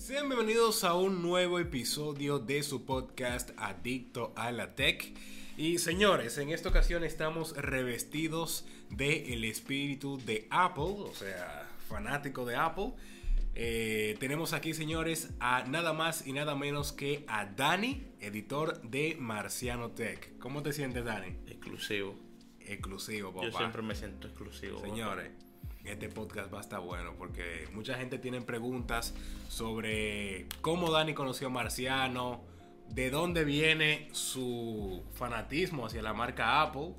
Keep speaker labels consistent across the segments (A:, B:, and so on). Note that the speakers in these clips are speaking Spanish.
A: Sean bienvenidos a un nuevo episodio de su podcast Adicto a la Tech. Y señores, en esta ocasión estamos revestidos del el espíritu de Apple, o sea, fanático de Apple. Eh, tenemos aquí, señores, a nada más y nada menos que a Dani, editor de Marciano Tech. ¿Cómo te sientes, Dani?
B: Exclusivo.
A: Exclusivo, papá.
B: Yo siempre me siento exclusivo.
A: Señores, este podcast va a estar bueno porque mucha gente tiene preguntas sobre cómo Dani conoció a Marciano, de dónde viene su fanatismo hacia la marca Apple.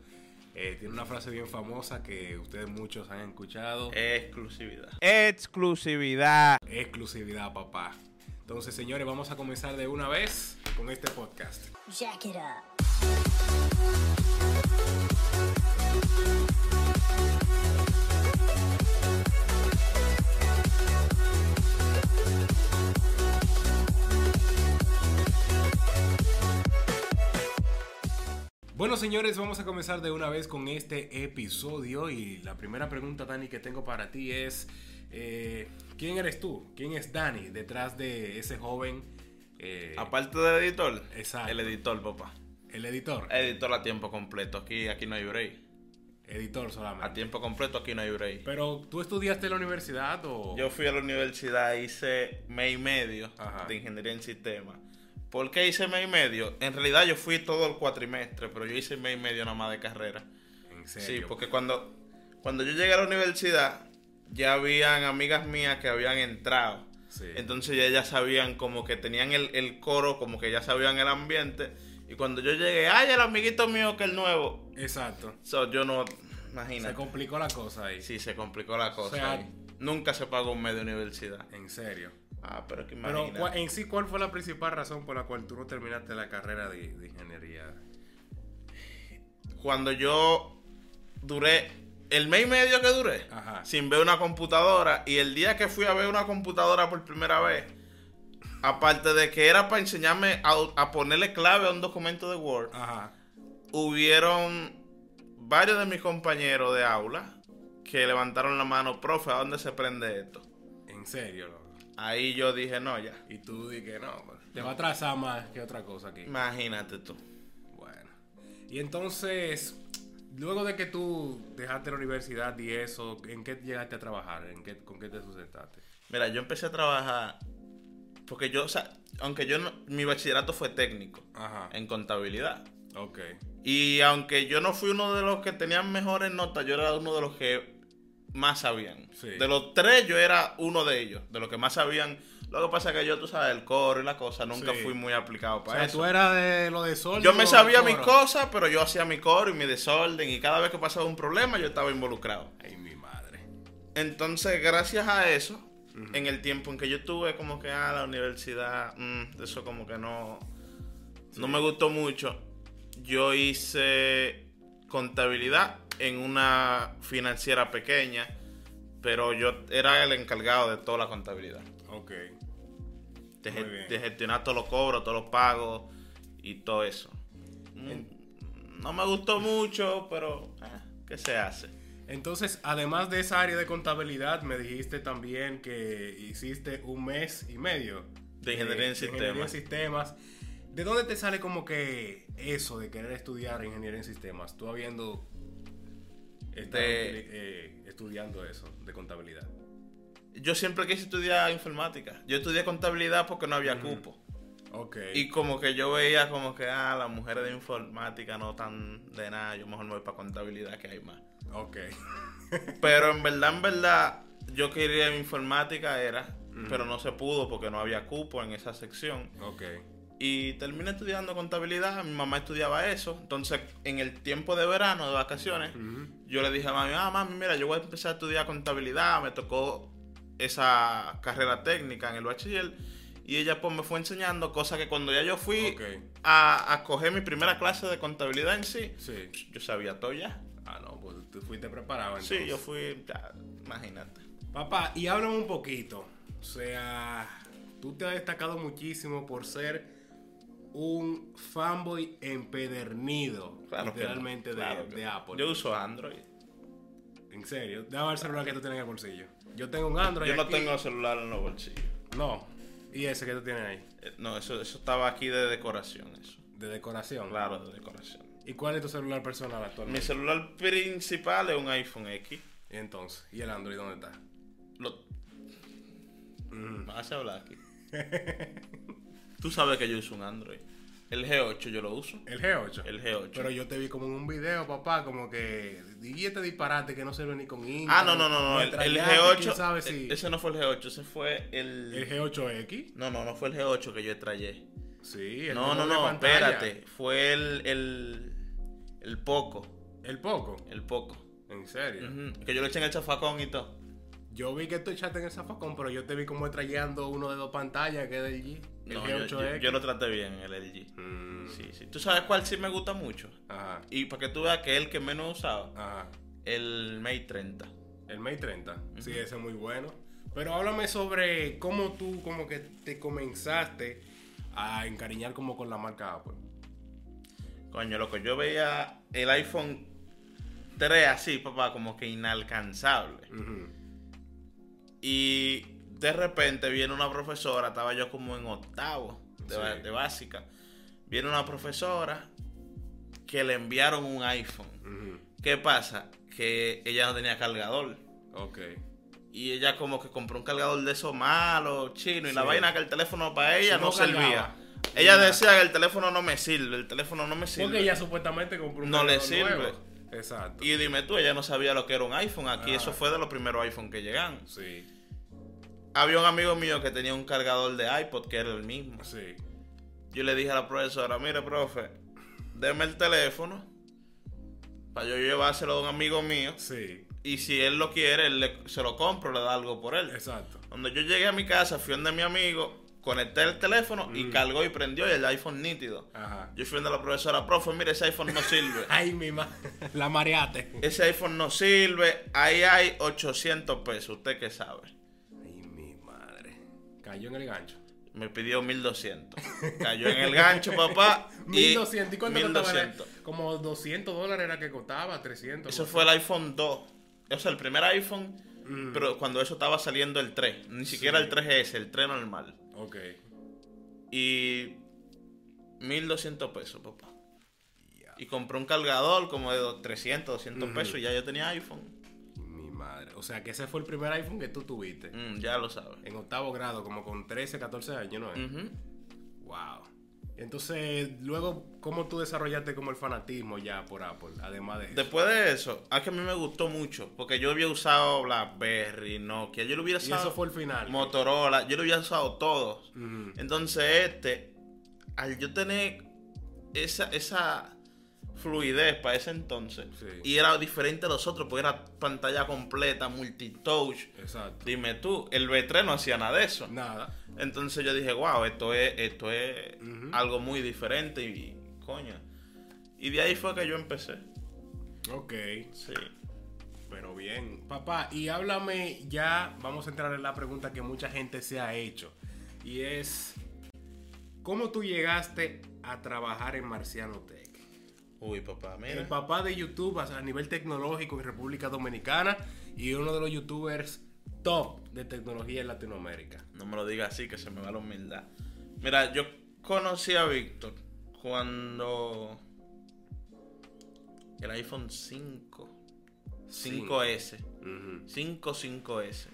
A: Eh, tiene una frase bien famosa que ustedes muchos han escuchado.
B: Exclusividad.
C: Exclusividad.
A: Exclusividad, papá. Entonces, señores, vamos a comenzar de una vez con este podcast.
D: Jack it up.
A: Bueno, señores, vamos a comenzar de una vez con este episodio. Y la primera pregunta, Dani, que tengo para ti es: eh, ¿Quién eres tú? ¿Quién es Dani detrás de ese joven? eh,
B: Aparte del editor.
A: Exacto.
B: El editor, papá.
A: el editor.
B: Editor a tiempo completo. Aquí, aquí no hay break.
A: Editor solamente.
B: A tiempo completo aquí no hay break.
A: Pero, ¿tú estudiaste en la universidad o...?
B: Yo fui a la universidad, hice mes y medio
A: Ajá.
B: de ingeniería en sistemas. ¿Por qué hice mes y medio? En realidad yo fui todo el cuatrimestre, pero yo hice mes y medio nada más de carrera.
A: En
B: Sí,
A: serio.
B: porque cuando, cuando yo llegué a la universidad, ya habían amigas mías que habían entrado.
A: Sí.
B: Entonces ya ellas sabían como que tenían el, el coro, como que ya sabían el ambiente. Y cuando yo llegué, ay, el amiguito mío que el nuevo.
A: Exacto.
B: So, yo no,
A: Se
B: imagínate.
A: complicó la cosa ahí.
B: Sí, se complicó la cosa.
A: sea-
B: ahí. Nunca se pagó un mes de universidad.
A: En serio.
B: Ah, pero que
A: Pero,
B: imagínate.
A: ¿cuál- en sí, ¿cuál fue la principal razón por la cual tú no terminaste la carrera de, de ingeniería?
B: Cuando yo duré, el mes y medio que duré,
A: Ajá.
B: sin ver una computadora, y el día que fui a ver una computadora por primera vez, aparte de que era para enseñarme a, a ponerle clave a un documento de Word,
A: Ajá.
B: hubieron varios de mis compañeros de aula que levantaron la mano, profe, ¿a dónde se prende esto?
A: En serio, loco.
B: Ahí yo dije, no, ya.
A: Y tú di que no, pues, te va a atrasar más que otra cosa aquí.
B: Imagínate tú.
A: Bueno. Y entonces, luego de que tú dejaste la universidad y eso, ¿en qué llegaste a trabajar? ¿En qué, ¿Con qué te sustentaste?
B: Mira, yo empecé a trabajar porque yo, o sea, aunque yo no, mi bachillerato fue técnico
A: Ajá.
B: en contabilidad.
A: Ok.
B: Y aunque yo no fui uno de los que tenían mejores notas, yo era uno de los que más sabían.
A: Sí.
B: De los tres, yo era uno de ellos, de los que más sabían. Lo que pasa es que yo, tú sabes, el coro y la cosa, nunca
A: Sí.
B: fui muy aplicado
A: O
B: para
A: sea,
B: eso.
A: tú eras de lo de sol.
B: Yo me sabía mis cosas, pero yo hacía mi coro y mi desorden. Y cada vez que pasaba un problema, yo estaba involucrado.
A: Ay, mi madre.
B: Entonces, gracias a eso, en el tiempo en que yo estuve como que a la universidad, mm, eso como que no, no me gustó mucho. Yo hice contabilidad en una financiera pequeña, pero yo era el encargado de toda la contabilidad.
A: Ok.
B: De,
A: Muy bien.
B: de gestionar todos los cobros, todos los pagos y todo eso. Mm, No me gustó mucho, pero eh, ¿qué se hace?
A: Entonces, además de esa área de contabilidad, me dijiste también que hiciste un mes y medio
B: De ingeniería en
A: ingeniería en
B: sistemas.
A: sistemas. ¿De dónde te sale como que eso de querer estudiar ingeniería en sistemas? Tú habiendo estado
B: De-
A: eh, estudiando eso de contabilidad.
B: Yo siempre quise estudiar informática. Yo estudié contabilidad porque no había cupo.
A: Ok.
B: Y como que yo veía como que, ah, las mujeres de informática no tan de nada, yo mejor me voy para contabilidad que hay más.
A: Ok.
B: Pero en verdad, en verdad, yo quería informática era, pero no se pudo porque no había cupo en esa sección.
A: ok.
B: Y terminé estudiando contabilidad, mi mamá estudiaba eso. Entonces, en el tiempo de verano, de vacaciones, yo le dije a mami, ah, mami, mira, yo voy a empezar a estudiar contabilidad, me tocó esa carrera técnica en el bachiller. Y ella pues me fue enseñando cosas que cuando ya yo fui a, a coger mi primera clase de contabilidad en sí,
A: Sí.
B: yo sabía todo ya.
A: Ah, no, pues tú fuiste preparado
B: Sí,
A: entonces.
B: yo fui, ya, imagínate.
A: Papá, y háblame un poquito. O sea, tú te has destacado muchísimo por ser un fanboy empedernido,
B: Claro no,
A: literalmente de,
B: claro
A: de
B: no.
A: Apple.
B: Yo uso Android.
A: En serio, déjame ver el celular que tú tienes en el bolsillo. Yo tengo un Android.
B: Yo no
A: aquí.
B: tengo celular en los bolsillos.
A: No. ¿Y ese que tú tienes ahí?
B: Eh, No, eso, eso estaba aquí de decoración, eso.
A: De decoración.
B: Claro, de decoración.
A: ¿Y cuál es tu celular personal
B: Mi
A: actualmente?
B: celular principal es un iPhone X.
A: Y entonces, ¿y el Android dónde está?
B: Lo...
A: Mm.
B: Me hace hablar aquí. Tú sabes que yo uso un Android. El G8 yo lo uso.
A: El G8.
B: El G8.
A: Pero yo te vi como en un video, papá, como que. Y este disparate que no sirve ni con Intel.
B: Ah, no, no, no, no. El, el
A: Metrallate,
B: G8.
A: quién sabe si-
B: e- Ese no fue el G8, ese fue el.
A: El G8X.
B: No, no, no fue el G8 que yo extrañé.
A: Sí, el
B: No, no, no,
A: pantalla.
B: espérate. Fue el. El. El Poco.
A: El Poco.
B: El Poco.
A: En serio.
B: Ujú, Que yo le eché en el chafacón y todo.
A: Yo vi que tú echaste en el zafacón, pero yo te vi como trayendo uno de dos pantallas que es del G. El
B: No, yo,
A: G8X.
B: yo, yo lo traté bien, el LG.
A: Mm,
B: Sí, sí. ¿Tú sabes cuál sí me gusta mucho?
A: Ajá.
B: Y para que tú veas que es el que menos he usado.
A: Ajá.
B: El Mate 30.
A: El Mate 30. Sí, ese es muy bueno. Pero háblame sobre cómo tú como que te comenzaste a encariñar como con la marca Apple.
B: Coño, loco, yo veía el iPhone 3 así, papá, como que inalcanzable. Y de repente viene una profesora, estaba yo como en octavo de, ba-
A: Sí.
B: de básica. Viene una profesora que le enviaron un iPhone. ¿Qué pasa? Que ella no tenía cargador.
A: Ok.
B: Y ella como que compró un cargador de esos malos, chino, y la vaina que el teléfono para ella
A: Sí,
B: no,
A: no
B: servía. Ella decía que el teléfono no me sirve, el teléfono no me sirve.
A: Porque ella supuestamente compró un
B: No le sirve.
A: nuevo. Exacto.
B: Y dime tú, ella no sabía lo que era un iPhone. Aquí
A: Ah.
B: eso fue de los primeros iPhone que llegan.
A: Sí,
B: Había un amigo mío que tenía un cargador de iPod que era el mismo.
A: sí.
B: Yo le dije a la profesora, mire, profe, deme el teléfono para yo llevárselo a un amigo mío.
A: Sí,
B: Y si él lo quiere, él le- se lo compro, le da algo por él.
A: exacto.
B: Cuando yo llegué a mi casa, fui donde mi amigo, conecté el teléfono y
A: Mm.
B: cargó y prendió y el iPhone nítido.
A: Ajá.
B: Yo fui donde la profesora, profe, mire, ese iPhone no sirve.
A: Ay, mi ma... La mareate.
B: Ese iPhone no sirve, ahí hay 800 pesos, ¿usted qué sabe?
A: Cayó en el gancho.
B: Me pidió 1200. Cayó en el gancho, papá.
A: 1200. ¿Y cuánto costaba?
B: 1200.
A: Como 200 dólares era que costaba, 300.
B: Eso fue el iPhone 2. O sea, el primer iPhone,
A: Mm.
B: pero cuando eso estaba saliendo el 3. Ni siquiera
A: Sí.
B: el 3S, el 3 normal.
A: Ok.
B: Y 1200 pesos, papá.
A: Ya.
B: Y compré un cargador como de dos- 300, 200
A: Ujú.
B: pesos y ya yo tenía iPhone.
A: Madre. O sea, que ese fue el primer iPhone que tú tuviste.
B: Mm, ya lo sabes.
A: En octavo grado, como con 13, 14 años, ¿no? es? Wow. Entonces, luego, ¿cómo tú desarrollaste como el fanatismo ya por Apple? Además de eso.
B: Después de eso, a que a mí me gustó mucho, porque yo había usado BlackBerry, Nokia, yo lo hubiera
A: y
B: usado
A: eso fue el final.
B: Motorola, yo lo había usado todos. Entonces este, al yo tener esa, esa fluidez para ese entonces,
A: Sí.
B: y era diferente a los otros, porque era pantalla completa, multitouch.
A: Exacto.
B: Dime tú, el B3 no hacía nada de eso.
A: Nada.
B: Entonces yo dije, wow, esto es, esto es algo muy diferente y coño. Y de ahí fue que yo empecé.
A: Ok.
B: Sí.
A: Pero bien. Papá, y háblame ya, vamos a entrar en la pregunta que mucha gente se ha hecho. Y es, ¿cómo tú llegaste a trabajar en Marciano Tech?
B: Uy, papá,
A: El
B: mira.
A: papá de YouTube a nivel tecnológico en República Dominicana y uno de los youtubers top de tecnología en Latinoamérica.
B: No me lo digas así, que se me va la humildad. Mira, yo conocí a Víctor cuando el iPhone 5, 5S,
A: Ujú.
B: 5, 5S.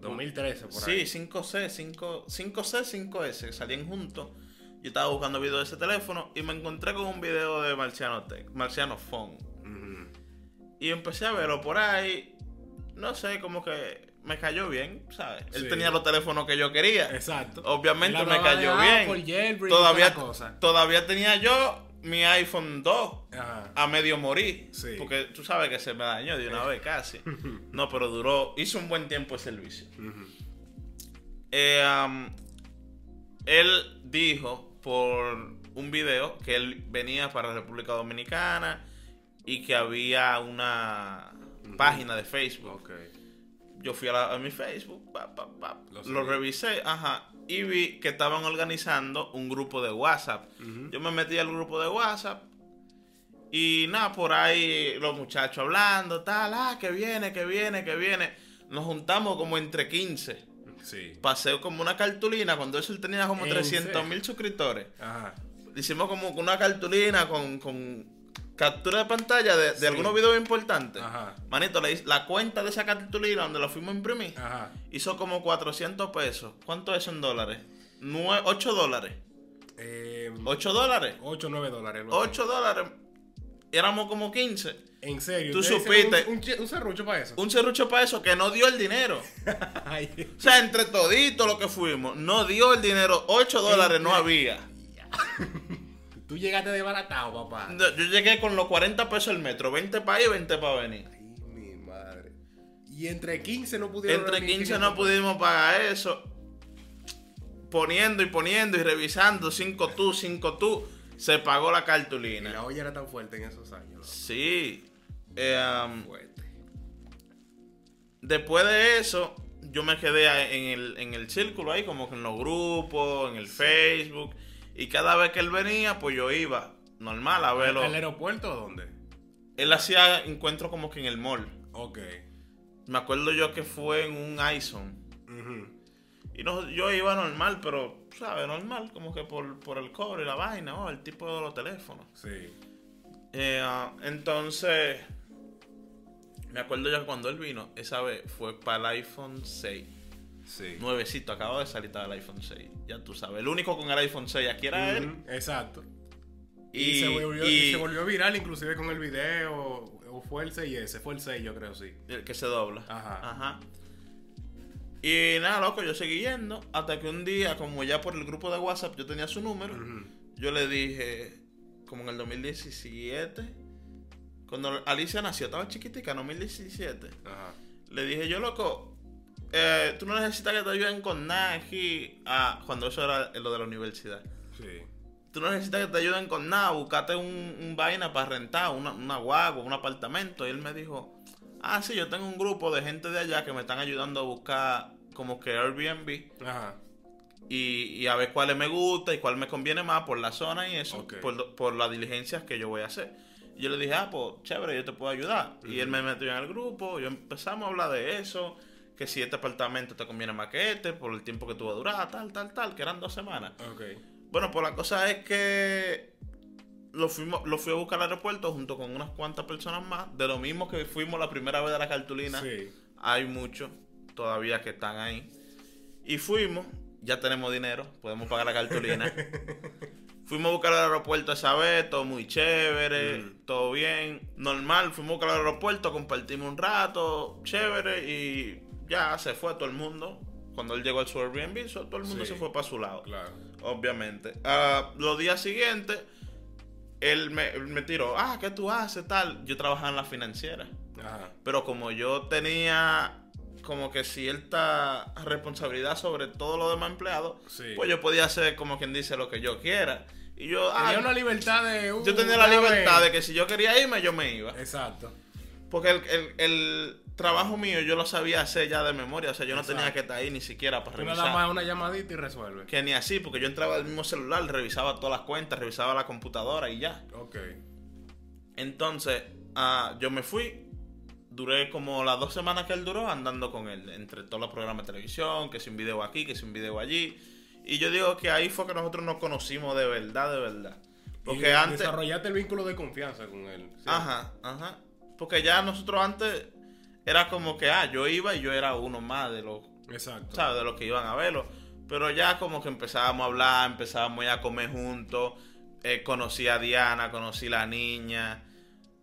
A: 2013 por
B: Sí,
A: ahí.
B: 5C, 5, 5C, 5S, que salían juntos. Yo estaba buscando video de ese teléfono y me encontré con un video de Marciano Tech, Marciano Phone. Y empecé a verlo por ahí. No sé, como que me cayó bien, ¿sabes? Él tenía los teléfonos que yo quería.
A: Exacto.
B: Obviamente me cayó bien. Todavía,
A: cosa.
B: todavía tenía yo mi iPhone 2
A: Ajá.
B: a medio morir.
A: Sí.
B: Porque tú sabes que se me dañó de una vez casi. No, pero duró, hizo un buen tiempo de servicio. Eh, um, él dijo por un video que él venía para República Dominicana y que había una página de Facebook.
A: Ok.
B: Yo fui a, la- a mi Facebook, pa, pa, pa,
A: Lo
B: revisé, ajá, y vi que estaban organizando un grupo de WhatsApp. Yo me metí al grupo de WhatsApp y nada, por ahí los muchachos hablando, tal, ah, que viene, que viene, que viene. Nos juntamos como entre 15.
A: Sí.
B: pasé como una cartulina cuando eso tenía como
A: ¿En
B: 300 mil suscriptores.
A: Ajá.
B: Hicimos como una cartulina con, con captura de pantalla de, de
A: Sí.
B: algunos videos importantes.
A: Ajá.
B: Manito, la, la cuenta de esa cartulina donde la fuimos a imprimir
A: Ajá.
B: hizo como 400 pesos. ¿Cuánto es en dólares? Nue- 8 dólares.
A: Eh,
B: 8 dólares.
A: 8 o 9 dólares. algo así.
B: 8 dólares. Éramos como 15.
A: En serio.
B: Tú
A: ¿ustedes hicieron
B: supiste.
A: Un, un, un serrucho para eso.
B: Un serrucho para eso que no dio el dinero. O sea, entre toditos lo que fuimos, no dio el dinero. 8 dólares no había.
A: tú llegaste desbaratado, papá.
B: Yo llegué con los 40 pesos el metro. 20 para ir, 20 para venir.
A: Ay, mi madre. Y entre 15 no pudieron.
B: Entre
A: reunir
B: 15
A: 500
B: no pudimos pagar eso. Poniendo y poniendo y revisando. 5 tú, 5 tú. Se pagó la
A: Y
B: cartulina.
A: La olla era tan fuerte en esos años. ¿no?
B: Sí. Eh, um,
A: Fuerte.
B: después de eso, yo me quedé en el, en el círculo ahí, como que en los grupos, en el Facebook. Y cada vez que él venía, pues yo iba normal a verlo.
A: ¿Al aeropuerto o dónde?
B: Él hacía encuentros como que en el mall.
A: Ok.
B: Me acuerdo yo que fue en un iSon. Y no, yo iba normal, pero, ¿sabes? Normal, como que por, por el cobre y la vaina, oh, el tipo de los teléfonos.
A: Sí.
B: Eh, ah, entonces, me acuerdo que cuando él vino, esa vez fue para el iPhone 6.
A: Sí.
B: Nuevecito, acabo de salir del iPhone 6. Ya tú sabes, el único con el iPhone 6 aquí era él.
A: Exacto. Y,
B: Y,
A: se volvió,
B: y-
A: y se volvió viral inclusive con el video. O fue el 6S, fue el 6 yo creo, sí.
B: el que se dobla.
A: Ajá.
B: Ajá. Y nada, loco, yo seguí yendo. Hasta que un día, como ya por el grupo de WhatsApp yo tenía su número, yo le dije, como en el 2017, cuando Alicia nació, estaba chiquitica, en 2017.
A: Ajá.
B: Le dije, yo loco, eh, tú no necesitas que te ayuden con nada aquí. Ah, cuando eso era lo de la universidad.
A: Sí.
B: Tú no necesitas que te ayuden con nada, buscate un, un vaina para rentar, una, una guagua, un apartamento. Y él me dijo, ah, sí, yo tengo un grupo de gente de allá que me están ayudando a buscar como que Airbnb
A: Ajá.
B: y, y a ver cuáles me gusta y cuál me conviene más por la zona y eso,
A: Ok.
B: por, las diligencias que yo voy a hacer. Y yo le dije, ah, pues chévere, yo te puedo ayudar. Y él me metió en el grupo, y empezamos a hablar de eso, que si este apartamento te conviene más que este, por el tiempo que tú vas a durar, tal, tal, tal, que eran dos semanas.
A: Ok.
B: Bueno, pues la cosa es que lo, fuimos, lo fui a buscar al aeropuerto junto con unas cuantas personas más, de lo mismo que fuimos la primera vez de la cartulina.
A: Sí.
B: Hay muchos todavía que están ahí. Y fuimos, ya tenemos dinero, podemos pagar la cartulina. fuimos a buscar al aeropuerto esa vez, todo muy chévere,
A: Mm.
B: todo bien, normal. Fuimos a buscar al aeropuerto, compartimos un rato, chévere, y ya se fue todo el mundo. Cuando él llegó al su Airbnb, todo el mundo
A: Sí.
B: se fue para su lado
A: Claro.
B: obviamente. Ah, los días siguientes, él me, me tiró, ah, ¿qué tú haces? Tal. Yo trabajaba en la financiera.
A: Ajá.
B: Pero como yo tenía como que cierta responsabilidad sobre todo lo demás empleados,
A: Sí.
B: pues yo podía hacer como quien dice lo que yo quiera. Y yo, ah,
A: Tenía una libertad de. uh,
B: yo tenía la libertad de que si yo quería irme, yo me iba.
A: Exacto.
B: Porque el, el- el trabajo mío yo lo sabía hacer ya de memoria. O sea, yo no tenía que estar ahí ni siquiera para
A: Tú
B: revisar.
A: nada más una llamadita y resuelve.
B: Que ni así, porque yo entraba al mismo celular, revisaba todas las cuentas, revisaba la computadora y ya.
A: Ok.
B: Entonces, ah, yo me fui. Duré como las dos semanas que él duró andando con él. Entre todos los programas de televisión, que si un video aquí, que si un video allí. Y yo digo que ahí fue que nosotros nos conocimos de verdad, de verdad. Porque
A: Y
B: antes...
A: Desarrollaste el vínculo de confianza con él. ¿sí?
B: Ajá, ajá. Porque ya nosotros antes era como que, ah, yo iba y yo era uno más de los
A: Exacto.
B: ¿sabes? De los que iban a verlo. Pero ya como que empezábamos a hablar, empezábamos ya a comer juntos. eh, conocí a Diana, conocí a la niña.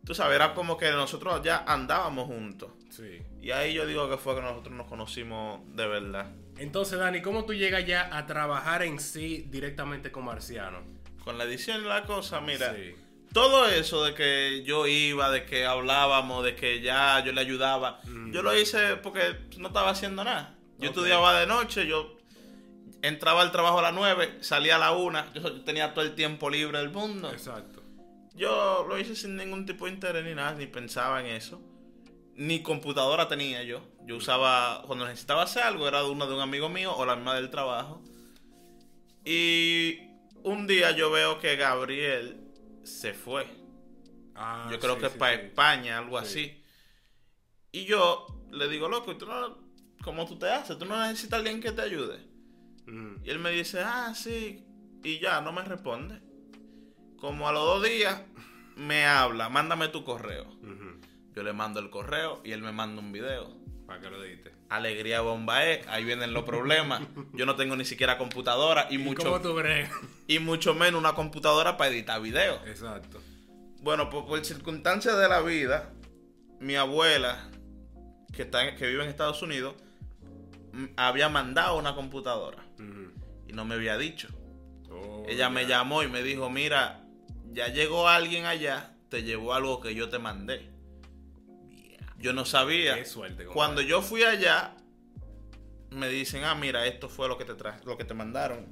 B: Tú sabes, era como que nosotros ya andábamos juntos.
A: Sí.
B: Y ahí yo digo que fue que nosotros nos conocimos de verdad.
A: Entonces, Dani, ¿cómo tú llegas ya a trabajar en sí directamente con Marciano?
B: Con la edición y la cosa, mira.
A: Sí.
B: Todo eso de que yo iba, de que hablábamos, de que ya yo le ayudaba,
A: Mm.
B: yo lo hice porque no estaba haciendo nada. Yo estudiaba de noche, yo entraba al trabajo a las 9, salía a la 1, yo tenía todo el tiempo libre del mundo.
A: Exacto.
B: Yo lo hice sin ningún tipo de interés ni nada, ni pensaba en eso. Ni computadora tenía yo. Yo usaba, cuando necesitaba hacer algo, era de uno de un amigo mío o la misma del trabajo. Y un día yo veo que Gabriel se fue.
A: Ah,
B: Yo creo
A: sí,
B: que
A: sí,
B: para
A: sí.
B: España, algo
A: Sí.
B: así. Y yo le digo, loco, ¿y tú no ¿cómo tú te haces? ¿Tú no necesitas alguien que te ayude?
A: Ujú.
B: Y él me dice, ah, sí. Y ya, no me responde. Como a los dos días, me habla, mándame tu correo. Yo le mando el correo y él me manda un video.
A: ¿Para qué lo dijiste?
B: Alegría bomba es, ahí vienen los problemas. Yo no tengo ni siquiera computadora y,
A: ¿Y
B: mucho, y mucho menos una computadora para editar videos.
A: Exacto.
B: Bueno, pues por circunstancias de la vida, mi abuela, que, está que vive en Estados Unidos, había mandado una computadora y no me había dicho.
A: Oh,
B: Ella me llamó y me dijo, mira, ya llegó alguien allá, te llevó algo que yo te mandé. Yo no sabía.
A: Qué suerte, compadre.
B: Cuando yo fui allá, me dicen, ah, mira, esto fue lo que te lo que te mandaron.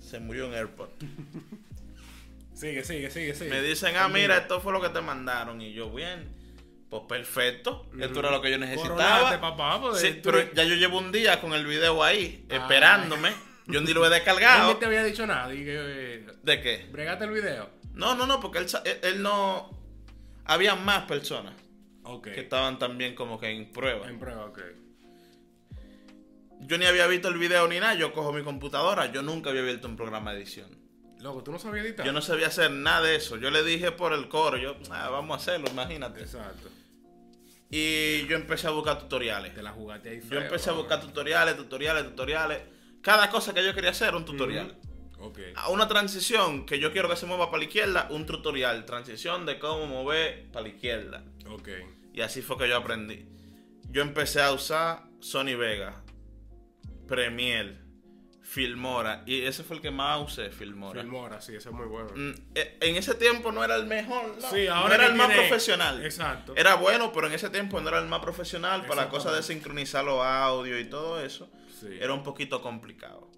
B: Se murió en Airport.
A: Sigue, sigue, sigue, sigue.
B: Me dicen, ah, mira, esto fue lo que te mandaron. Y yo, bien, pues perfecto. Esto era lo que yo necesitaba.
A: papá, pues,
B: Sí,
A: tú-
B: pero ya yo llevo un día con el video ahí, esperándome. Yo ni lo he
A: Él
B: descargado.
A: no te había dicho nada. Que, eh,
B: ¿De qué?
A: bregate el video.
B: No, no, no, porque él, él, él no... Había más personas Que estaban también como que en prueba.
A: En prueba, ok.
B: Yo ni había visto el video ni nada, yo cojo mi computadora, yo nunca había visto un programa de edición.
A: Loco, ¿tú no sabías editar?
B: Yo no sabía hacer nada de eso. Yo le dije por el coro, yo, "Ah, vamos a hacerlo, imagínate.
A: Exacto.
B: Y yo empecé a buscar tutoriales.
A: Te la jugaste ahí
B: Yo empecé a buscar tutoriales, tutoriales, tutoriales. Cada cosa que yo quería hacer era un tutorial. A una transición que yo quiero que se mueva para la izquierda, un tutorial. Transición de cómo mover para la izquierda.
A: Ok.
B: Y así fue que yo aprendí. Yo empecé a usar Sony Vega, Premiere, Filmora. Y ese fue el que más usé, Filmora.
A: Filmora, sí, ese es muy bueno.
B: Mm, eh, En ese tiempo no era el mejor, no,
A: Sí,
B: no
A: ahora
B: era el más profesional.
A: Exacto.
B: Era bueno, pero en ese tiempo no era el más profesional para la cosa de sincronizar los audios y todo eso.
A: Sí.
B: Era un poquito complicado.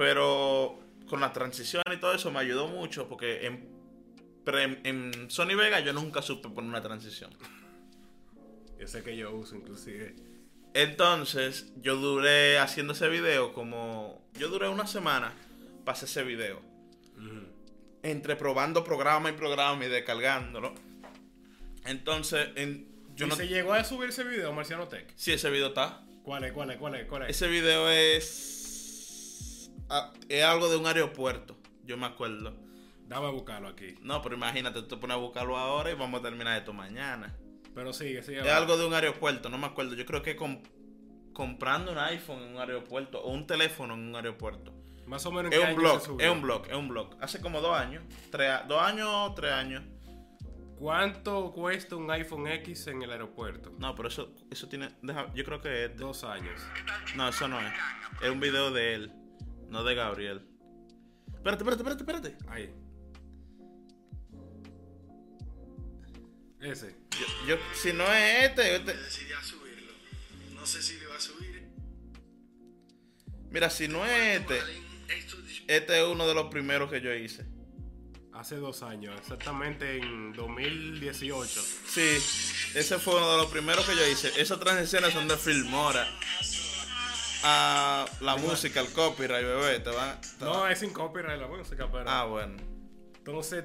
B: Pero con la transición y todo eso me ayudó mucho porque en, pre- en Sony Vega yo nunca supe poner una transición.
A: Ese que yo uso, inclusive.
B: Entonces yo duré haciendo ese video como... Yo duré una semana para hacer ese video. Entre probando programa y programa y descargándolo. Entonces, en, yo
A: ¿Y
B: no...
A: se llegó a subir ese video, Marciano Tech?
B: Sí, ese video está.
A: ¿Cuál es, cuál es, cuál es, cuál es?
B: Ese video es... ah, es algo de un aeropuerto, yo me acuerdo.
A: Dame a buscarlo aquí.
B: No, pero imagínate, tú te pones a buscarlo ahora y vamos a terminar esto mañana.
A: Pero sigue, sigue.
B: Es algo de un aeropuerto, no me acuerdo. Yo creo que com- comprando un iPhone en un aeropuerto o un teléfono en un aeropuerto.
A: Más o menos. ¿en
B: Es un blog, es un blog, es un blog. Hace como dos años, tres, dos años o tres años.
A: ¿Cuánto cuesta un iPhone X en el aeropuerto?
B: No, pero eso, eso tiene, deja- yo creo que es, de-
A: Dos años.
B: no, eso no es. Es un video de él, no de Gabriel. Espérate, espérate, espérate, espérate.
A: Ahí. Ese.
B: Yo, yo- si no es este, este-
E: decidí a subirlo. No sé si lo iba a subir.
B: mira, si no es este, este es uno de los primeros que yo hice.
A: Hace dos años, exactamente en 2018.
B: Sí, ese fue uno de los primeros que yo hice. Esas transiciones son de Filmora. A la música, el copyright, bebé, te van. te
A: No,
B: van-
A: es sin copyright la música, pero.
B: Ah, bueno.
A: Entonces,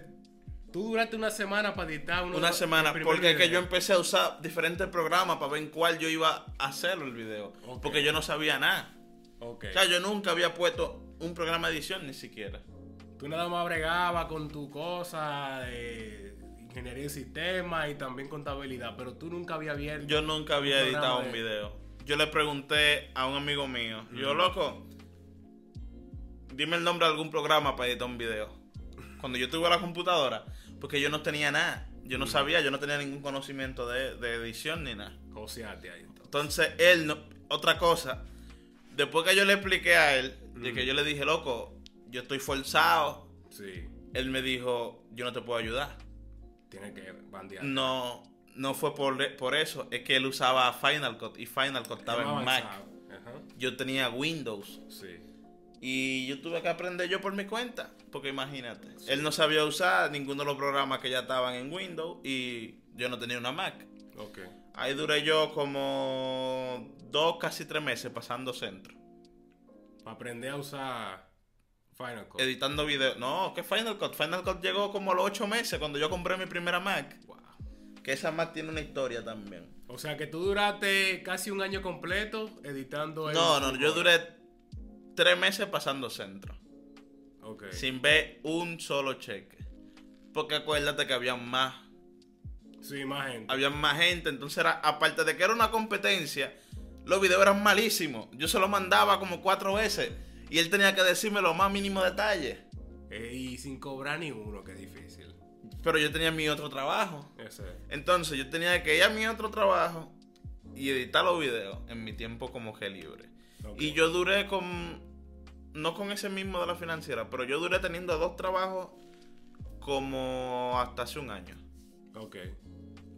A: tú duraste una semana para editar uno
B: Una semana, porque es que yo empecé a usar diferentes programas para ver en cuál yo iba a hacerlo el video. Porque yo no sabía nada.
A: Ok.
B: O sea, yo nunca había puesto un programa de edición ni siquiera.
A: Tú nada más bregabas con tu cosa de ingeniería de sistemas y también contabilidad, pero tú nunca habías abierto.
B: Yo nunca había editado un
A: de-
B: video. Yo le pregunté a un amigo mío, yo loco, dime el nombre de algún programa para editar un video. Cuando yo tuve la computadora, porque yo no tenía nada. Yo no sabía, yo no tenía ningún conocimiento de, de edición ni nada.
A: Joseate ahí. entonces.
B: Entonces, él, no, otra cosa, después que yo le expliqué a él, de que yo le dije, loco, yo estoy forzado,
A: Sí,
B: él me dijo, yo no te puedo ayudar.
A: tiene que bandear.
B: No, no fue por, por eso, es que él usaba Final Cut y Final Cut estaba en Mac.
A: Ajá.
B: Yo tenía Windows
A: Sí.
B: y yo tuve que aprender yo por mi cuenta, porque imagínate, él no sabía usar ninguno de los programas que ya estaban en Windows y yo no tenía una Mac.
A: Ok.
B: Ahí duré yo como dos, casi tres meses pasando centro.
A: Para aprender a usar Final Cut.
B: editando videos. No, ¿qué Final Cut? Final Cut llegó como a los ocho meses cuando yo compré mi primera Mac. Que esa más tiene una historia también.
A: O sea que tú duraste casi un año completo editando
B: No, no, yo duré tres meses pasando centro.
A: Ok.
B: Sin ver un solo cheque. Porque acuérdate que había más,
A: Sí, más gente.
B: había más gente. Entonces era, aparte de que era una competencia, los videos eran malísimos. Yo se los mandaba como cuatro veces. Y él tenía que decirme los más mínimos detalles.
A: Y sin cobrar ni uno, que difícil.
B: Pero yo tenía mi otro trabajo.
A: Ese.
B: Entonces yo tenía que ir a mi otro trabajo y editar los videos en mi tiempo como que libre. Y yo duré con, no con ese mismo de la financiera, pero yo duré teniendo dos trabajos como hasta hace un año.
A: Ok.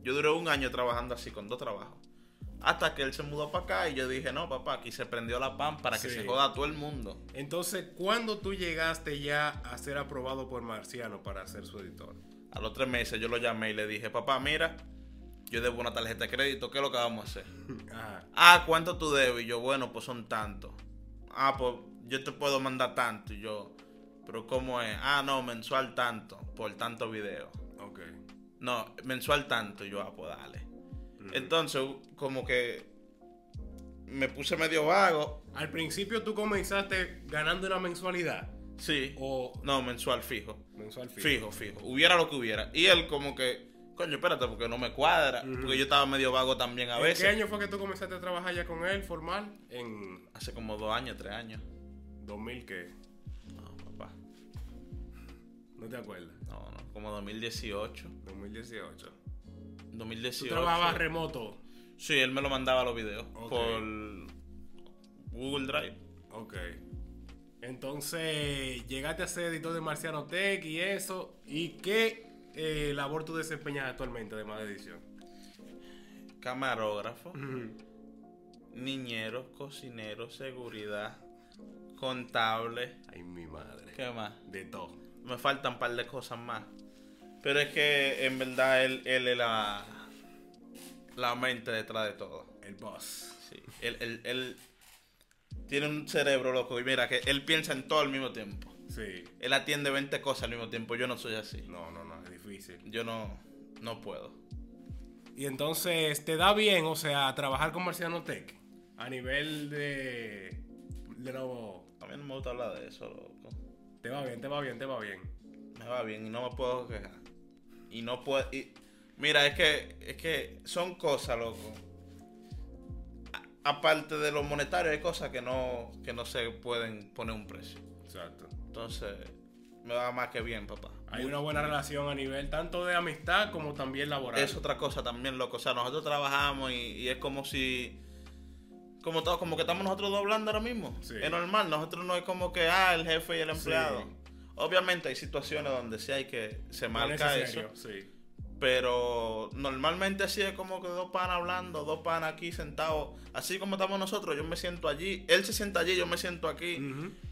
B: Yo duré un año trabajando así con dos trabajos. Hasta que él se mudó para acá y yo dije, no, papá, aquí se prendió la pan para que
A: Sí.
B: se joda todo el mundo.
A: Entonces, ¿cuándo tú llegaste ya a ser aprobado por Marciano para ser su editor?
B: A los tres meses yo lo llamé y le dije, papá, mira, yo debo una tarjeta de crédito, ¿qué es lo que vamos a hacer?
A: Ajá.
B: Ah, ¿cuánto tú debes? Y yo, bueno, pues son tantos. Ah, pues yo te puedo mandar tanto. Y yo, pero ¿cómo es? Ah, no, mensual tanto, por tanto video.
A: Ok.
B: No, mensual tanto. Y yo, ah, pues dale. Entonces, como que me puse medio vago.
A: Al principio tú comenzaste ganando una mensualidad
B: Sí.
A: o
B: No, mensual fijo.
A: mensual fijo.
B: Fijo, fijo. Hubiera lo que hubiera. Y él como que, coño, espérate, porque no me cuadra. Porque yo estaba medio vago también a
A: ¿En
B: veces.
A: qué año fue que tú comenzaste a trabajar ya con él formal? En
B: Hace como dos años, tres años.
A: 2000 qué?
B: No, papá.
A: ¿No te acuerdas?
B: No, no, como 2018.
A: 2018.
B: 2018.
A: Tú trabajabas remoto.
B: Sí, él me lo mandaba los videos
A: Ok.
B: por Google Drive.
A: Ok. Entonces, llegaste a ser editor de Marciano Tech y eso. ¿Y qué eh, labor tú desempeñas actualmente, además de edición?
B: Camarógrafo, niñero, cocinero, seguridad, contable.
A: Ay, mi madre.
B: ¿Qué más?
A: De todo.
B: Me faltan un par de cosas más. Pero es que en verdad él, él es la, la mente detrás de todo.
A: El boss.
B: Sí. Él, él- él tiene un cerebro loco y mira que él piensa en todo al mismo tiempo.
A: Sí.
B: Él atiende 20 cosas al mismo tiempo. Yo no soy así.
A: No, no, no, es difícil.
B: Yo no, no puedo.
A: Y entonces, ¿te da bien, o sea, trabajar con Marciano Tech? A nivel de... De nuevo...
B: A mí no me gusta hablar de eso, loco.
A: Te va bien, te va bien, te va bien.
B: Me va bien y no me puedo quejar. Y no puedo. y- mira, es que, es que son cosas, loco. Aparte de lo monetario, hay cosas que no, que no se pueden poner un precio.
A: Exacto.
B: Entonces, me va más que bien, papá.
A: Hay una buena relación a nivel tanto de amistad como también laboral.
B: Es otra cosa también, loco. O sea, nosotros trabajamos y, y es como si. Como todo, como que estamos nosotros dos hablando ahora mismo.
A: Sí.
B: Es normal, nosotros no es como que, ah, el jefe y el empleado.
A: Sí.
B: Obviamente hay situaciones donde sí hay que se marca eso.
A: Sí.
B: Pero normalmente así es como que dos panas hablando, dos panas aquí sentados. Así como estamos nosotros, yo me siento allí, él se sienta allí, yo me siento aquí.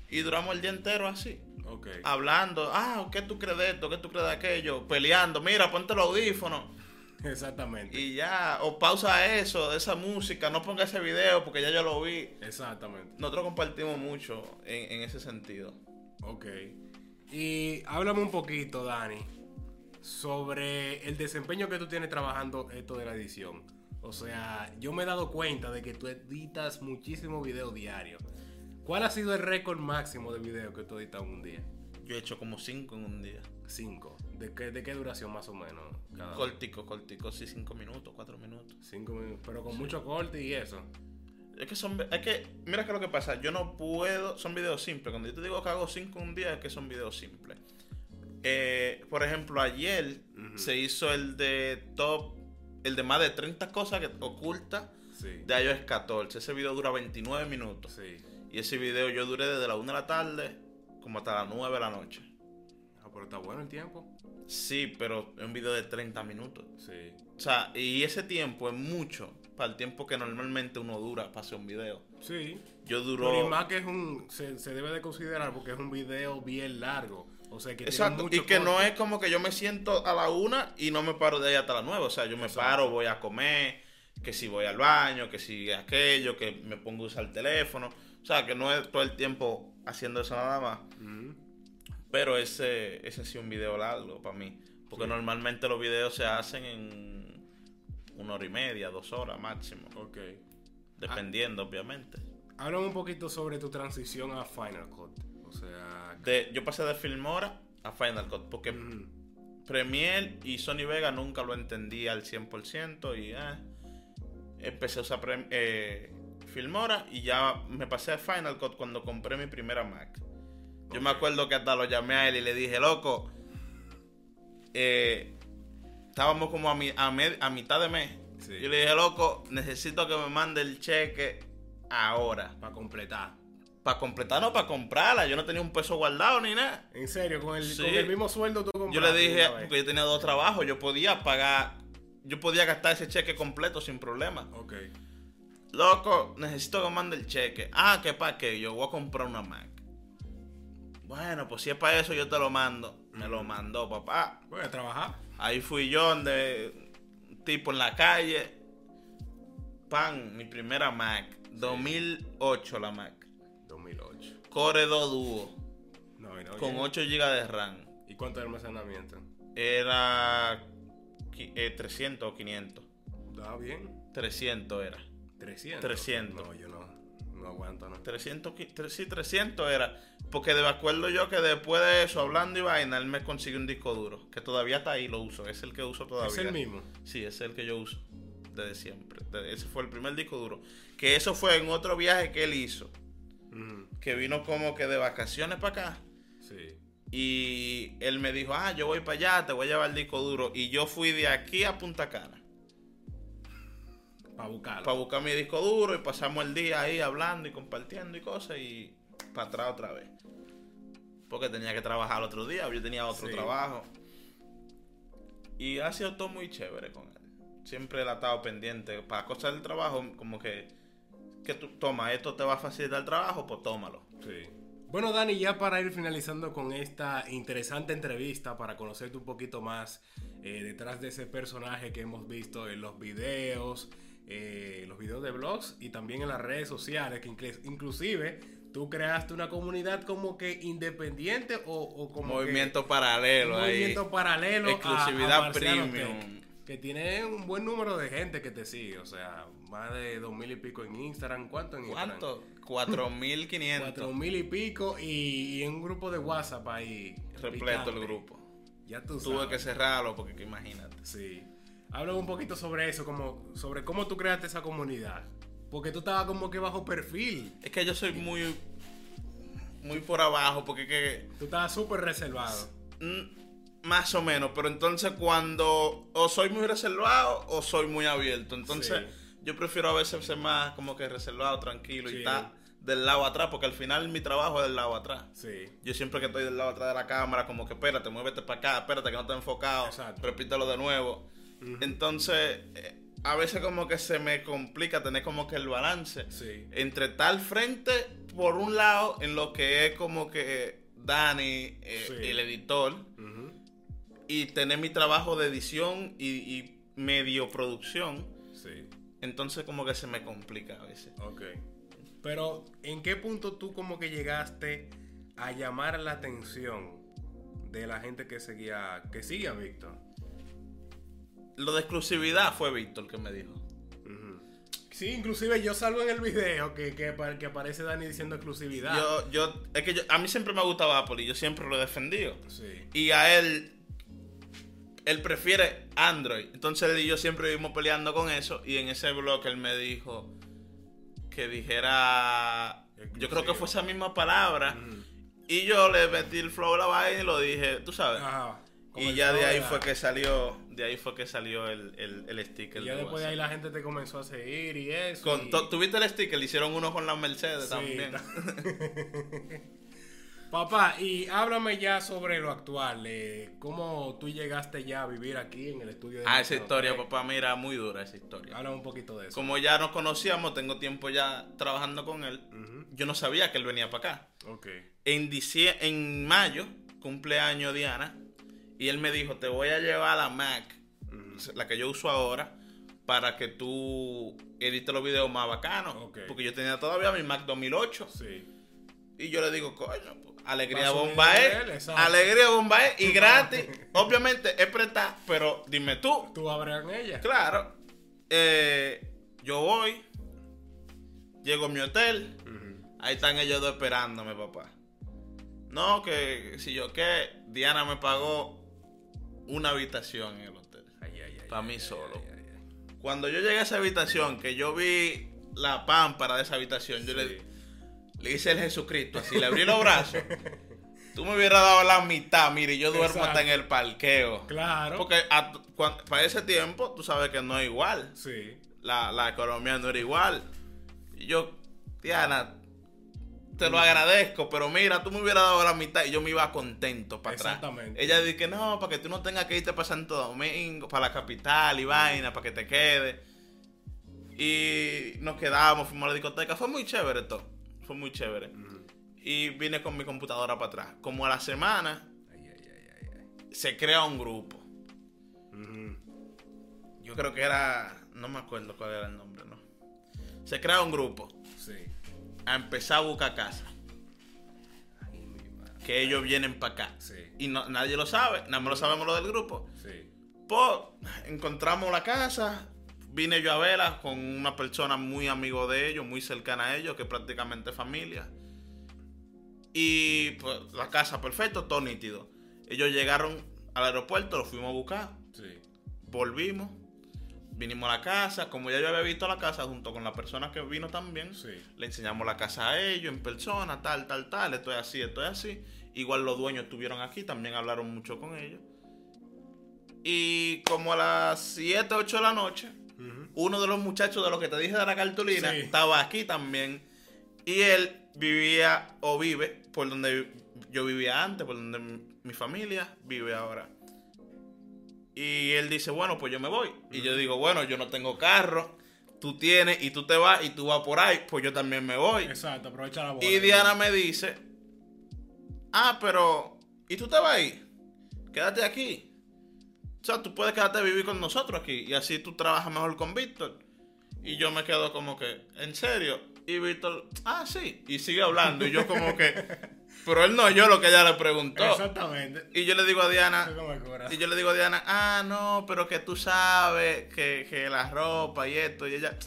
B: Y duramos el día entero así.
A: Ok.
B: Hablando, ah, ¿qué tú crees de esto? ¿Qué tú crees de aquello? Peleando, mira, ponte los audífonos.
A: Exactamente.
B: Y ya, o pausa eso, esa música, no ponga ese video porque ya yo lo vi.
A: Exactamente.
B: Nosotros compartimos mucho en, en ese sentido.
A: Ok. Y háblame un poquito, Dani, sobre el desempeño que tú tienes trabajando esto de la edición. O sea, yo me he dado cuenta de que tú editas muchísimos videos diarios. ¿Cuál ha sido el récord máximo de videos que tú editas en un día?
B: Yo he hecho como cinco en un día.
A: Cinco. ¿De qué, de qué duración más o menos? Cada?
B: Cortico, cortico, sí, cinco minutos, cuatro minutos.
A: Cinco minutos. Pero con mucho corte y eso.
B: Es que son, es que, mira que lo que pasa, yo no puedo, son videos simples. Cuando yo te digo que hago cinco en un día, es que son videos simples. Eh, por ejemplo, ayer se hizo el de top, el de más de 30 cosas que oculta
A: Sí.
B: de iOS 14. Ese video dura 29 minutos.
A: Sí.
B: Y ese video yo duré desde la 1 de la tarde como hasta las 9 de la noche.
A: Ah, pero está bueno el tiempo.
B: Sí, pero es un video de 30 minutos.
A: Sí.
B: O sea, y ese tiempo es mucho para el tiempo que normalmente uno dura para hacer un video.
A: Sí.
B: Yo
A: Pero y más que es un. Se, se debe de considerar porque es un video bien largo. O sea que
B: Exacto,
A: mucho
B: y que no es como que yo me siento a la una y no me paro de ahí hasta las nueve. O sea, yo me paro, voy a comer, que si voy al baño, que si aquello, que me pongo a usar el teléfono. O sea, que no es todo el tiempo haciendo eso nada más. Pero ese, ese sí es un video largo para mí. Porque normalmente los videos se hacen en una hora y media, dos horas máximo.
A: Ok.
B: Dependiendo, obviamente.
A: Háblame un poquito sobre tu transición a Final Cut. Sea,
B: De, yo pasé de Filmora a Final Cut porque Premiere y Sony Vega nunca lo entendí al 100% y eh, empecé a usar Prem- eh, Filmora y ya me pasé a Final Cut cuando compré mi primera Mac. Yo me acuerdo que hasta lo llamé a él y le dije, loco, eh, estábamos como a, mi- a, med- a mitad de mes.
A: Sí.
B: Yo le dije, loco, necesito que me mande el cheque ahora.
A: para completar.
B: Para completar, no para comprarla. Yo no tenía un peso guardado ni nada.
A: En serio, con el,
B: Sí.
A: con el mismo sueldo tú
B: Yo
A: compraste
B: le dije, porque yo tenía dos trabajos, yo podía pagar, yo podía gastar ese cheque completo sin problema.
A: Ok.
B: Loco, necesito que mande el cheque. Ah, ¿qué para qué? Yo voy a comprar una Mac. Bueno, pues si es para eso, yo te lo mando. Me lo mandó, papá.
A: Voy a trabajar.
B: Ahí fui yo, donde tipo en la calle. Pan, mi primera Mac. 2008 la Mac.
A: 2008.
B: Core 2 Duo.
A: No, y no,
B: Con
A: oye.
B: 8 GB de RAM.
A: ¿Y cuánto de almacenamiento?
B: Era eh, 300 o 500.
A: ¿Da bien?
B: 300 era.
A: 300.
B: 300.
A: No, yo no, no aguanto, ¿no?
B: 300, qui- tre- sí, 300 era. Porque de acuerdo yo que después de eso, hablando y vaina, él me consiguió un disco duro. Que todavía está ahí, lo uso. Es el que uso todavía.
A: Es el mismo.
B: Sí, es el que yo uso. Desde siempre. Ese fue el primer disco duro. Que eso fue en otro viaje que él hizo. Que vino como que de vacaciones para acá.
A: Sí.
B: Y él me dijo, ah, yo voy para allá, te voy a llevar el disco duro. Y yo fui de aquí a Punta Cana.
A: Para buscarlo.
B: para buscar mi disco duro y pasamos el día ahí hablando y compartiendo y cosas y para atrás otra vez. Porque tenía que trabajar el otro día, yo tenía otro
A: Sí.
B: trabajo. Y ha sido todo muy chévere con él. Siempre él ha estado pendiente. Para cosas del trabajo, como que, que tú toma, esto te va a facilitar el trabajo, pues tómalo.
A: Sí. Bueno, Dani, ya para ir finalizando con esta interesante entrevista, para conocerte un poquito más eh, detrás de ese personaje que hemos visto en los videos, eh, los videos de blogs y también en las redes sociales, que inclu- inclusive tú creaste una comunidad como que independiente o, o como que-
B: Movimiento paralelo ahí.
A: movimiento paralelo
B: Exclusividad
A: a
B: premium.
A: Que tiene un buen número de gente que te sigue, o sea, más de dos mil y pico en Instagram, ¿cuánto en Instagram?
B: ¿Cuánto? 4500.
A: Cuatro mil y pico y, y en un grupo de WhatsApp ahí.
B: Repleto el grupo.
A: Ya tú
B: Tuve
A: sabes.
B: que cerrarlo porque que imagínate.
A: Sí. Habla un poquito sobre eso, como sobre cómo tú creaste esa comunidad. Porque tú estabas como que bajo perfil.
B: Es que yo soy muy muy por abajo porque que
A: Tú estabas súper reservado.
B: mm, más o menos, pero entonces cuando o soy muy reservado o soy muy abierto, entonces
A: Sí.
B: yo prefiero a veces ser más como que reservado, tranquilo
A: Sí.
B: y estar del lado atrás porque al final mi trabajo es del lado atrás.
A: Sí.
B: Yo siempre que estoy del lado atrás de la cámara, como que espérate, muévete para acá, espérate que no te enfocado,
A: Exacto.
B: repítelo de nuevo. Entonces, eh, a veces como que se me complica tener como que el balance
A: Sí.
B: entre tal frente, por un lado, en lo que es como que Dani, eh,
A: Sí.
B: el editor. Y tener mi trabajo de edición y, y medio producción,
A: Sí.
B: entonces como que se me complica a veces.
A: Ok. Pero, ¿en qué punto tú como que llegaste a llamar la atención de la gente que seguía, que sigue a Víctor?
B: Lo de exclusividad fue Víctor que me dijo.
A: Sí, inclusive yo salgo en el video que, que, que aparece Dani diciendo exclusividad.
B: Yo, yo, es que yo, a mí siempre me ha gustado Apple y yo siempre lo he defendido.
A: Sí.
B: Y a él, él prefiere Android. Entonces él y yo siempre vivimos peleando con eso. Y en ese blog él me dijo que dijera, yo creo que fue esa misma palabra. Y yo le metí el flow a la vaina y lo dije, tú sabes.
A: Ajá.
B: Y ya de ahí fue que salió, de ahí fue que salió el, el, el sticker.
A: Y ya
B: de
A: después de ahí la gente te comenzó a seguir y eso.
B: Con,
A: y-
B: ¿Tuviste el sticker? Le hicieron uno con la Mercedes
A: Sí,
B: también.
A: Papá, y háblame ya sobre lo actual. eh, ¿Cómo tú llegaste ya a vivir aquí en el estudio de
B: Ah, esa historia,
A: Eh,
B: papá, mira, muy dura esa historia.
A: Háblame un poquito de eso.
B: Como ya nos conocíamos, tengo tiempo ya trabajando con él. Yo no sabía que él venía para acá.
A: Ok.
B: En, en mayo, cumpleaños Diana, y él me dijo, te voy a llevar la Mac, la que yo uso ahora, para que tú edites los videos más bacanos.
A: Ok.
B: Porque yo tenía todavía mi Mac 2008.
A: Sí.
B: Y yo le digo, coño, pues, alegría
A: Va a subir
B: bomba
A: el nivel,
B: es,
A: exacto.
B: alegría bomba es, y gratis. Obviamente es prestar, pero dime tú,
A: ¿Tú abres en ella?
B: claro. eh, yo voy, llego a mi hotel, ahí están ellos dos esperándome, papá. No, que si yo qué, Diana me pagó una habitación en el hotel.
A: Ay, ay, ay,
B: Para mí
A: ay,
B: solo.
A: ay, ay, ay.
B: Cuando yo llegué a esa habitación, que yo vi la pámpara de esa habitación, yo le, le hice el Jesucristo, así le abrí los brazos. Tú me hubieras dado la mitad, mire, yo duermo
A: Exacto.
B: hasta en el parqueo.
A: Claro.
B: Porque a- para ese tiempo, tú sabes que no es igual.
A: Sí.
B: La, la economía no era igual. Y yo, Diana, te lo agradezco, pero mira, tú me hubieras dado la mitad y yo me iba contento para atrás.
A: Exactamente.
B: Ella dice que no, para que tú no tengas que irte para Santo Domingo, para la capital y vaina, para que te quedes. Y nos quedamos, fuimos a la discoteca. Fue muy chévere todo. Fue muy chévere. Y vine con mi computadora para atrás. Como a la semana,
A: Ay, ay, ay, ay, ay.
B: se crea un grupo. Yo creo que era. No me acuerdo cuál era el nombre, ¿no? Se crea un grupo
A: Sí.
B: a empezar a buscar casa.
A: Ay, mi madre.
B: Que ellos vienen para acá.
A: Sí.
B: Y no- nadie lo sabe, nada más lo sabemos lo del grupo.
A: Sí.
B: Pues encontramos la casa. Vine yo a verla con una persona muy amigo de ellos, muy cercana a ellos, que es prácticamente familia. Y pues la casa perfecto, todo nítido. Ellos llegaron al aeropuerto, lo fuimos a buscar.
A: Sí.
B: volvimos, vinimos a la casa, como ya yo había visto la casa junto con la persona que vino también,
A: Sí.
B: le enseñamos la casa a ellos en persona, tal, tal, tal, esto es así, esto es así. Igual los dueños estuvieron aquí, también hablaron mucho con ellos. Y como a las 7, 8 de la noche. Uno de los muchachos de los que te dije de la cartulina
A: Sí.
B: estaba aquí también. Y él vivía o vive por donde yo vivía antes, por donde mi- mi familia vive ahora. Y él dice, bueno, pues yo me voy. Y yo digo, bueno, yo no tengo carro, tú tienes y tú te vas y tú vas por ahí, pues yo también me voy.
A: Exacto, aprovecha la boda.
B: Y Diana me dice, ah, pero, ¿y tú te vas ahí? Quédate aquí. O sea, tú puedes quedarte a vivir con nosotros aquí y así tú trabajas mejor con Víctor. Y yo me quedo como que, ¿en serio? Y Víctor, ah, sí. Y sigue hablando y yo como que, pero él no yo lo que ella le preguntó.
A: Exactamente.
B: Y yo le digo a Diana, y yo le digo a Diana, ah, no, pero que tú sabes que, que la ropa y esto. Y ella,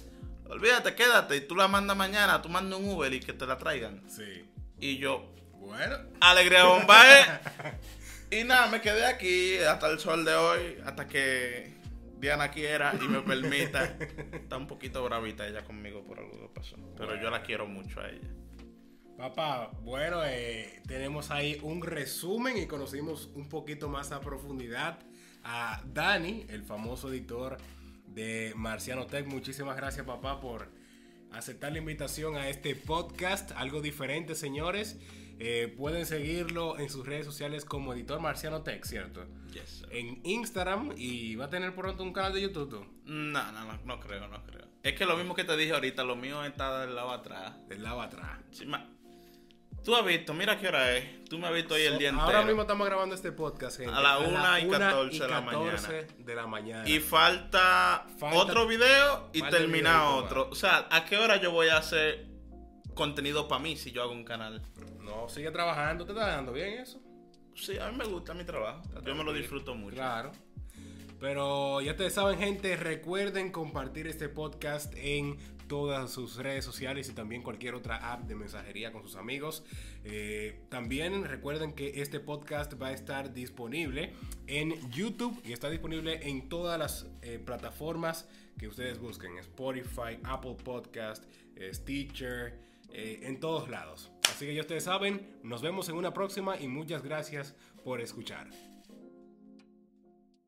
B: olvídate, quédate. Y tú la mandas mañana, tú mandas un Uber y que te la traigan.
A: Sí.
B: Y yo,
A: Bueno.
B: alegría bombae. y nada, me quedé aquí hasta el sol de hoy, hasta que Diana quiera y me permita. Está un poquito bravita ella conmigo por algo que pasó. Pero yo la quiero mucho a ella.
A: Papá, bueno, eh, tenemos ahí un resumen y conocimos un poquito más a profundidad a Dani, el famoso editor de Marciano Tech. Muchísimas gracias, papá, por aceptar la invitación a este podcast, algo diferente, señores. Eh, pueden seguirlo en sus redes sociales como editor Marciano Tech, ¿cierto?
B: Yes.
A: En Instagram y va a tener pronto un canal de YouTube. ¿tú?
B: No, no, no, no creo, no creo. Es que lo mismo que te dije ahorita, lo mío está del lado atrás.
A: Del lado atrás.
B: Sí, ma- Tú has visto, mira qué hora es. Tú me has visto hoy el día entero.
A: Ahora mismo estamos grabando este podcast, gente.
B: A la una y
A: una
B: 14 de la
A: 14 de la mañana.
B: Y falta,
A: Falta-
B: otro video y termina otro. O sea, ¿a qué hora yo voy a hacer contenido para mí si yo hago un canal?
A: No, sigue trabajando. ¿Te está dando bien eso?
B: Sí, a mí me gusta mi trabajo. Yo me lo disfruto mucho.
A: Claro. Pero ya ustedes saben, gente, recuerden compartir este podcast en todas sus redes sociales y también cualquier otra app de mensajería con sus amigos. Eh, también recuerden que este podcast va a estar disponible en YouTube y está disponible en todas las eh, plataformas que ustedes busquen. Spotify, Apple Podcast, eh, Stitcher, eh, en todos lados. Así que ya ustedes saben, nos vemos en una próxima y muchas gracias por escuchar.